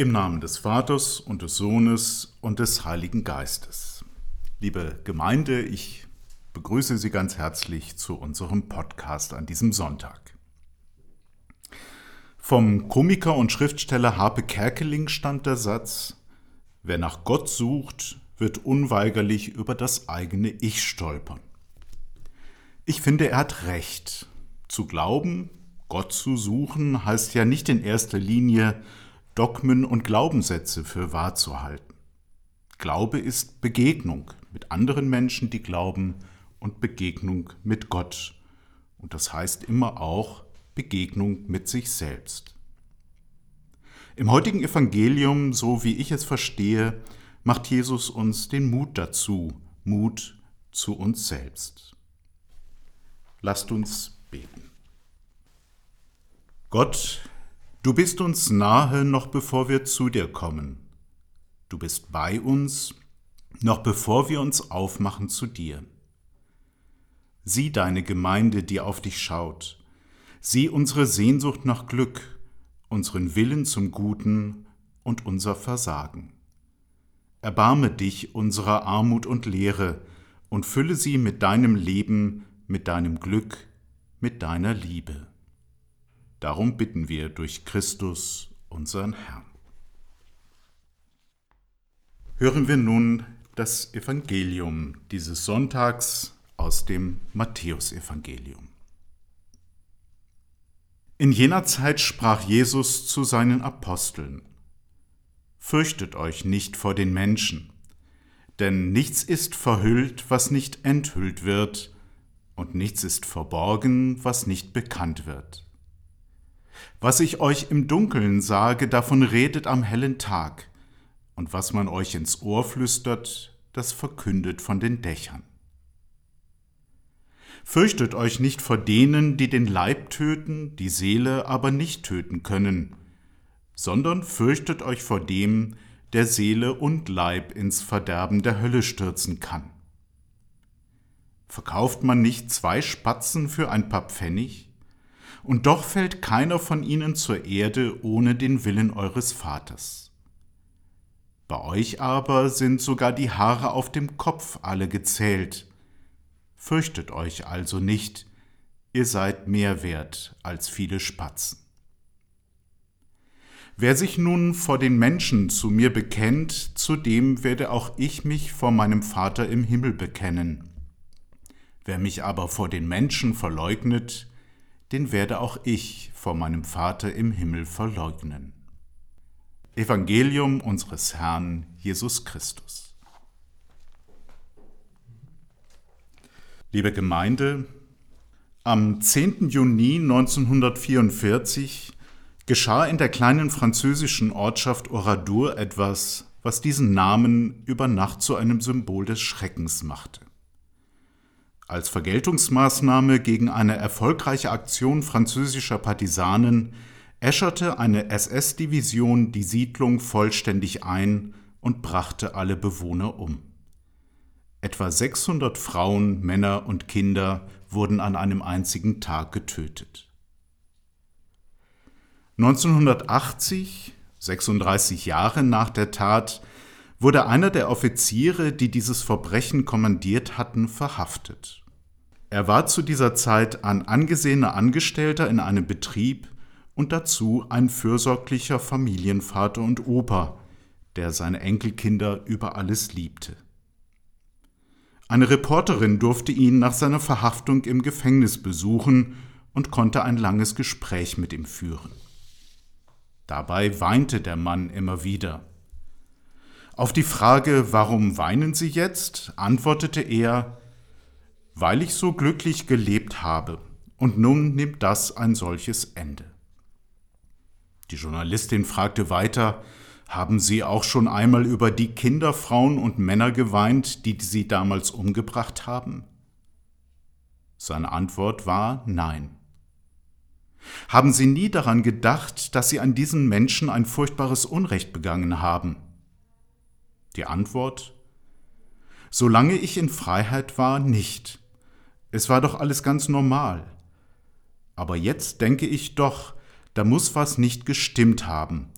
Im Namen des Vaters und des Sohnes und des Heiligen Geistes. Liebe Gemeinde, ich begrüße Sie ganz herzlich zu unserem Podcast an diesem Sonntag. Vom Komiker und Schriftsteller Harpe Kerkeling stammt der Satz, wer nach Gott sucht, wird unweigerlich über das eigene Ich stolpern. Ich finde, er hat recht. Zu glauben, Gott zu suchen, heißt ja nicht in erster Linie, Dogmen und Glaubenssätze für wahr zu halten. Glaube ist Begegnung mit anderen Menschen, die glauben, und Begegnung mit Gott. Und das heißt immer auch Begegnung mit sich selbst. Im heutigen Evangelium, so wie ich es verstehe, macht Jesus uns den Mut dazu, Mut zu uns selbst. Lasst uns beten. Gott, du bist uns nahe, noch bevor wir zu dir kommen. Du bist bei uns, noch bevor wir uns aufmachen zu dir. Sieh deine Gemeinde, die auf dich schaut. Sieh unsere Sehnsucht nach Glück, unseren Willen zum Guten und unser Versagen. Erbarme dich unserer Armut und Leere und fülle sie mit deinem Leben, mit deinem Glück, mit deiner Liebe. Darum bitten wir durch Christus, unseren Herrn. Hören wir nun das Evangelium dieses Sonntags aus dem Matthäusevangelium. In jener Zeit sprach Jesus zu seinen Aposteln, Fürchtet euch nicht vor den Menschen, denn nichts ist verhüllt, was nicht enthüllt wird, und nichts ist verborgen, was nicht bekannt wird. Was ich euch im Dunkeln sage, davon redet am hellen Tag, und was man euch ins Ohr flüstert, das verkündet von den Dächern. Fürchtet euch nicht vor denen, die den Leib töten, die Seele aber nicht töten können, sondern fürchtet euch vor dem, der Seele und Leib ins Verderben der Hölle stürzen kann. Verkauft man nicht zwei Spatzen für ein paar Pfennig? Und doch fällt keiner von ihnen zur Erde ohne den Willen eures Vaters. Bei euch aber sind sogar die Haare auf dem Kopf alle gezählt. Fürchtet euch also nicht, ihr seid mehr wert als viele Spatzen. Wer sich nun vor den Menschen zu mir bekennt, zu dem werde auch ich mich vor meinem Vater im Himmel bekennen. Wer mich aber vor den Menschen verleugnet, den werde auch ich vor meinem Vater im Himmel verleugnen. Evangelium unseres Herrn Jesus Christus. Liebe Gemeinde, am 10. Juni 1944 geschah in der kleinen französischen Ortschaft Oradour etwas, was diesen Namen über Nacht zu einem Symbol des Schreckens machte. Als Vergeltungsmaßnahme gegen eine erfolgreiche Aktion französischer Partisanen äscherte eine SS-Division die Siedlung vollständig ein und brachte alle Bewohner um. Etwa 600 Frauen, Männer und Kinder wurden an einem einzigen Tag getötet. 1980, 36 Jahre nach der Tat, wurde einer der Offiziere, die dieses Verbrechen kommandiert hatten, verhaftet. Er war zu dieser Zeit ein angesehener Angestellter in einem Betrieb und dazu ein fürsorglicher Familienvater und Opa, der seine Enkelkinder über alles liebte. Eine Reporterin durfte ihn nach seiner Verhaftung im Gefängnis besuchen und konnte ein langes Gespräch mit ihm führen. Dabei weinte der Mann immer wieder. Auf die Frage, warum weinen Sie jetzt, antwortete er, weil ich so glücklich gelebt habe, und nun nimmt das ein solches Ende. Die Journalistin fragte weiter, haben Sie auch schon einmal über die Kinder, Frauen und Männer geweint, die Sie damals umgebracht haben? Seine Antwort war Nein. Haben Sie nie daran gedacht, dass Sie an diesen Menschen ein furchtbares Unrecht begangen haben? Die Antwort Solange ich in Freiheit war, nicht. Es war doch alles ganz normal. Aber jetzt denke ich doch, da muss was nicht gestimmt haben,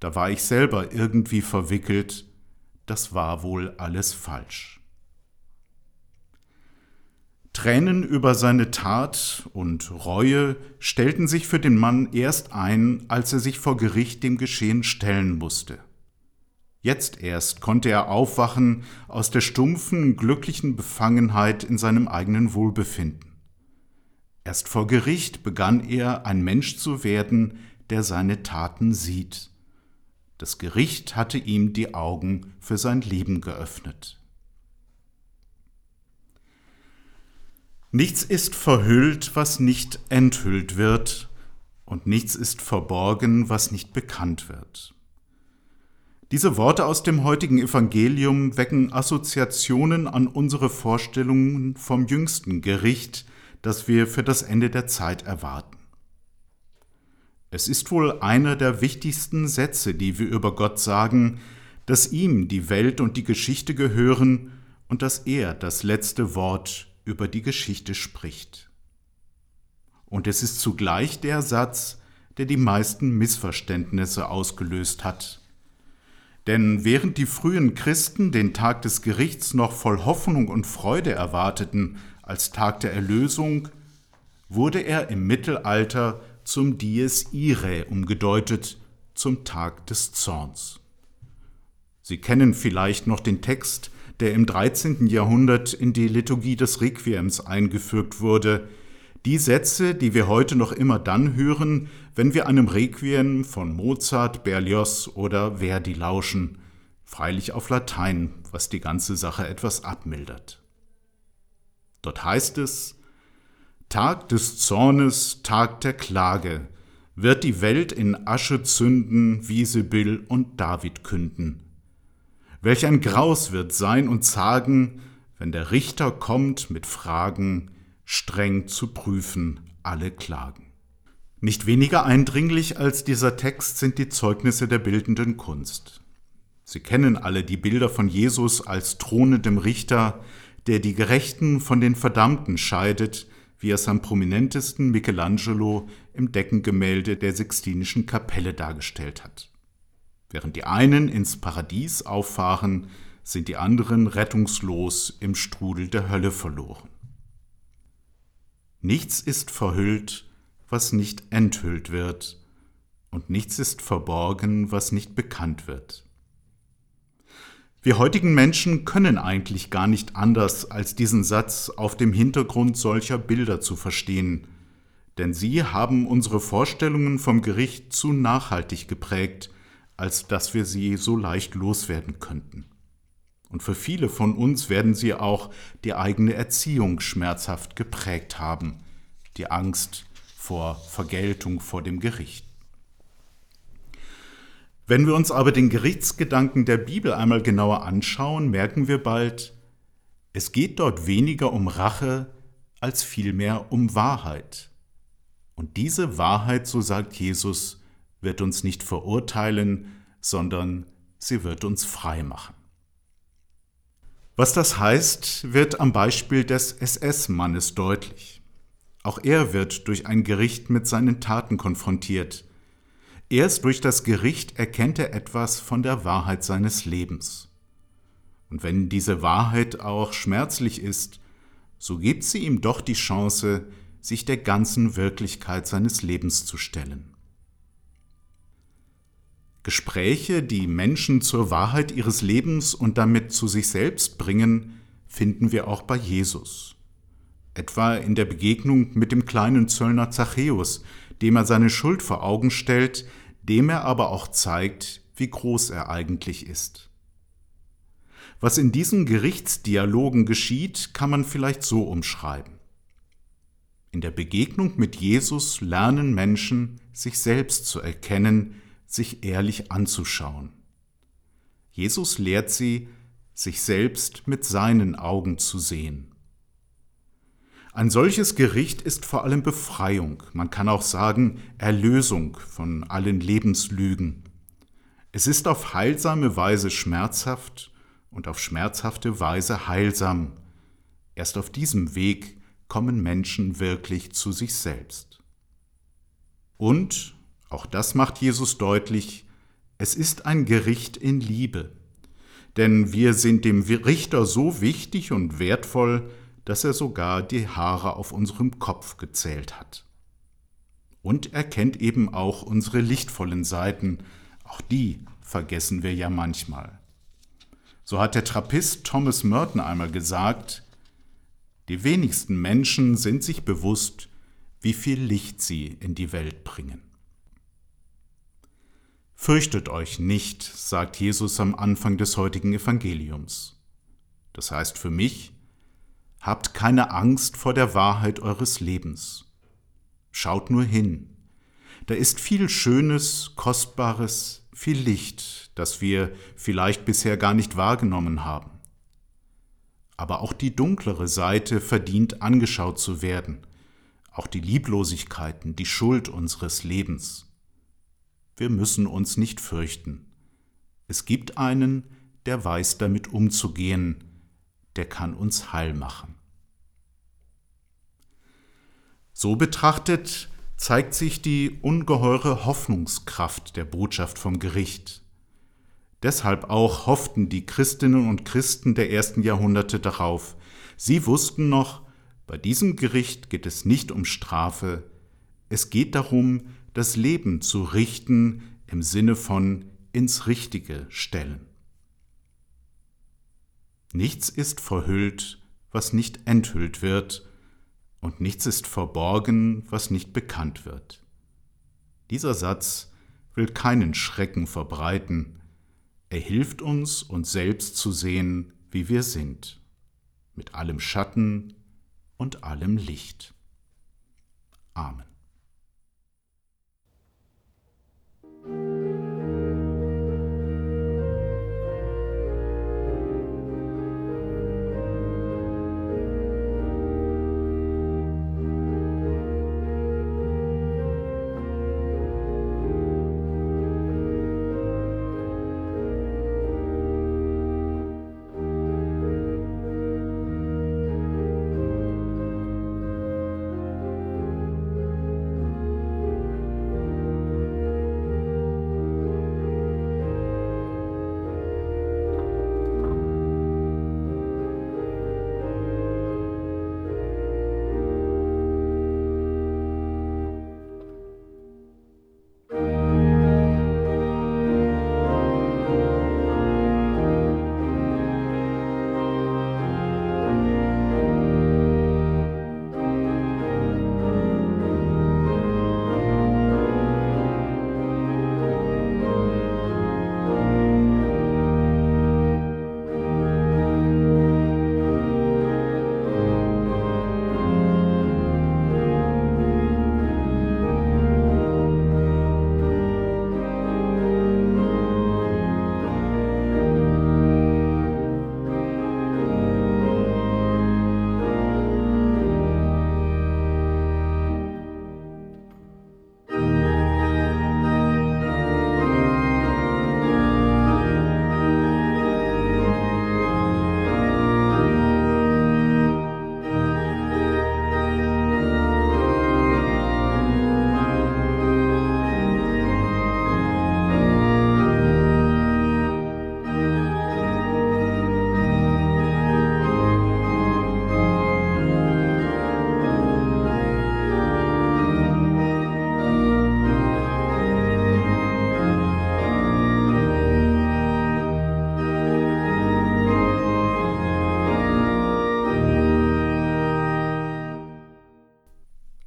da war ich selber irgendwie verwickelt, das war wohl alles falsch. Tränen über seine Tat und Reue stellten sich für den Mann erst ein, als er sich vor Gericht dem Geschehen stellen musste. Jetzt erst konnte er aufwachen aus der stumpfen, glücklichen Befangenheit in seinem eigenen Wohlbefinden. Erst vor Gericht begann er, ein Mensch zu werden, der seine Taten sieht. Das Gericht hatte ihm die Augen für sein Leben geöffnet. Nichts ist verhüllt, was nicht enthüllt wird, und nichts ist verborgen, was nicht bekannt wird. Diese Worte aus dem heutigen Evangelium wecken Assoziationen an unsere Vorstellungen vom jüngsten Gericht, das wir für das Ende der Zeit erwarten. Es ist wohl einer der wichtigsten Sätze, die wir über Gott sagen, dass ihm die Welt und die Geschichte gehören und dass er das letzte Wort über die Geschichte spricht. Und es ist zugleich der Satz, der die meisten Missverständnisse ausgelöst hat. Denn während die frühen Christen den Tag des Gerichts noch voll Hoffnung und Freude erwarteten als Tag der Erlösung, wurde er im Mittelalter zum Dies Irae umgedeutet, zum Tag des Zorns. Sie kennen vielleicht noch den Text der im 13. Jahrhundert in die Liturgie des Requiems eingefügt wurde. Die Sätze, die wir heute noch immer dann hören, wenn wir einem Requiem von Mozart, Berlioz oder Verdi lauschen, freilich auf Latein, was die ganze Sache etwas abmildert. Dort heißt es, Tag des Zornes, Tag der Klage, wird die Welt in Asche zünden, wie Sibyll und David künden. Welch ein Graus wird sein und zagen, wenn der Richter kommt mit Fragen, streng zu prüfen alle Klagen. Nicht weniger eindringlich als dieser Text sind die Zeugnisse der bildenden Kunst. Sie kennen alle die Bilder von Jesus als thronendem Richter, der die Gerechten von den Verdammten scheidet, wie es am prominentesten Michelangelo im Deckengemälde der Sixtinischen Kapelle dargestellt hat. Während die einen ins Paradies auffahren, sind die anderen rettungslos im Strudel der Hölle verloren. Nichts ist verhüllt, was nicht enthüllt wird, und nichts ist verborgen, was nicht bekannt wird. Wir heutigen Menschen können eigentlich gar nicht anders, als diesen Satz auf dem Hintergrund solcher Bilder zu verstehen, denn sie haben unsere Vorstellungen vom Gericht zu nachhaltig geprägt als dass wir sie so leicht loswerden könnten. Und für viele von uns werden sie auch die eigene Erziehung schmerzhaft geprägt haben, die Angst vor Vergeltung vor dem Gericht. Wenn wir uns aber den Gerichtsgedanken der Bibel einmal genauer anschauen, merken wir bald, es geht dort weniger um Rache als vielmehr um Wahrheit. Und diese Wahrheit, so sagt Jesus, wird uns nicht verurteilen, sondern sie wird uns frei machen. Was das heißt, wird am Beispiel des SS-Mannes deutlich. Auch er wird durch ein Gericht mit seinen Taten konfrontiert. Erst durch das Gericht erkennt er etwas von der Wahrheit seines Lebens. Und wenn diese Wahrheit auch schmerzlich ist, so gibt sie ihm doch die Chance, sich der ganzen Wirklichkeit seines Lebens zu stellen. Gespräche, die Menschen zur Wahrheit ihres Lebens und damit zu sich selbst bringen, finden wir auch bei Jesus. Etwa in der Begegnung mit dem kleinen Zöllner Zachäus, dem er seine Schuld vor Augen stellt, dem er aber auch zeigt, wie groß er eigentlich ist. Was in diesen Gerichtsdialogen geschieht, kann man vielleicht so umschreiben. In der Begegnung mit Jesus lernen Menschen, sich selbst zu erkennen, sich ehrlich anzuschauen. Jesus lehrt sie, sich selbst mit seinen Augen zu sehen. Ein solches Gericht ist vor allem Befreiung, man kann auch sagen Erlösung von allen Lebenslügen. Es ist auf heilsame Weise schmerzhaft und auf schmerzhafte Weise heilsam. Erst auf diesem Weg kommen Menschen wirklich zu sich selbst. Und auch das macht Jesus deutlich, Es ist ein Gericht in Liebe, denn wir sind dem Richter so wichtig und wertvoll, dass er sogar die Haare auf unserem Kopf gezählt hat. Und er kennt eben auch unsere lichtvollen Seiten, auch die vergessen wir ja manchmal. So hat der Trappist Thomas Merton einmal gesagt, die wenigsten Menschen sind sich bewusst, wie viel Licht sie in die Welt bringen. Fürchtet euch nicht, sagt Jesus am Anfang des heutigen Evangeliums. Das heißt für mich, habt keine Angst vor der Wahrheit eures Lebens. Schaut nur hin. Da ist viel Schönes, Kostbares, viel Licht, das wir vielleicht bisher gar nicht wahrgenommen haben. Aber auch die dunklere Seite verdient angeschaut zu werden, auch die Lieblosigkeiten, die Schuld unseres Lebens. Wir müssen uns nicht fürchten. Es gibt einen, der weiß damit umzugehen, der kann uns heil machen. So betrachtet zeigt sich die ungeheure Hoffnungskraft der Botschaft vom Gericht. Deshalb auch hofften die Christinnen und Christen der ersten Jahrhunderte darauf. Sie wussten noch, bei diesem Gericht geht es nicht um Strafe, es geht darum, das Leben zu richten im Sinne von ins Richtige stellen. Nichts ist verhüllt, was nicht enthüllt wird, und nichts ist verborgen, was nicht bekannt wird. Dieser Satz will keinen Schrecken verbreiten, er hilft uns, uns selbst zu sehen, wie wir sind, mit allem Schatten und allem Licht. Amen. thank you.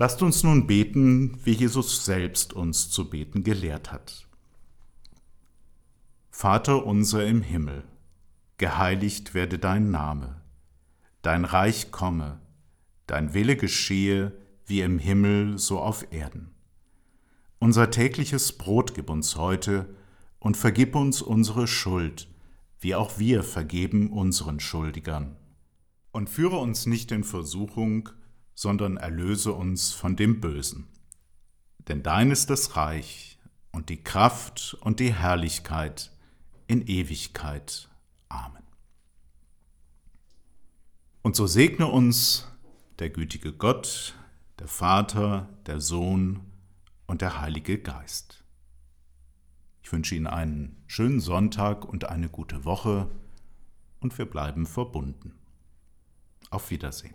Lasst uns nun beten, wie Jesus selbst uns zu beten gelehrt hat. Vater unser im Himmel, geheiligt werde dein Name, dein Reich komme, dein Wille geschehe, wie im Himmel so auf Erden. Unser tägliches Brot gib uns heute und vergib uns unsere Schuld, wie auch wir vergeben unseren Schuldigern. Und führe uns nicht in Versuchung, sondern erlöse uns von dem Bösen. Denn dein ist das Reich und die Kraft und die Herrlichkeit in Ewigkeit. Amen. Und so segne uns der gütige Gott, der Vater, der Sohn und der Heilige Geist. Ich wünsche Ihnen einen schönen Sonntag und eine gute Woche und wir bleiben verbunden. Auf Wiedersehen.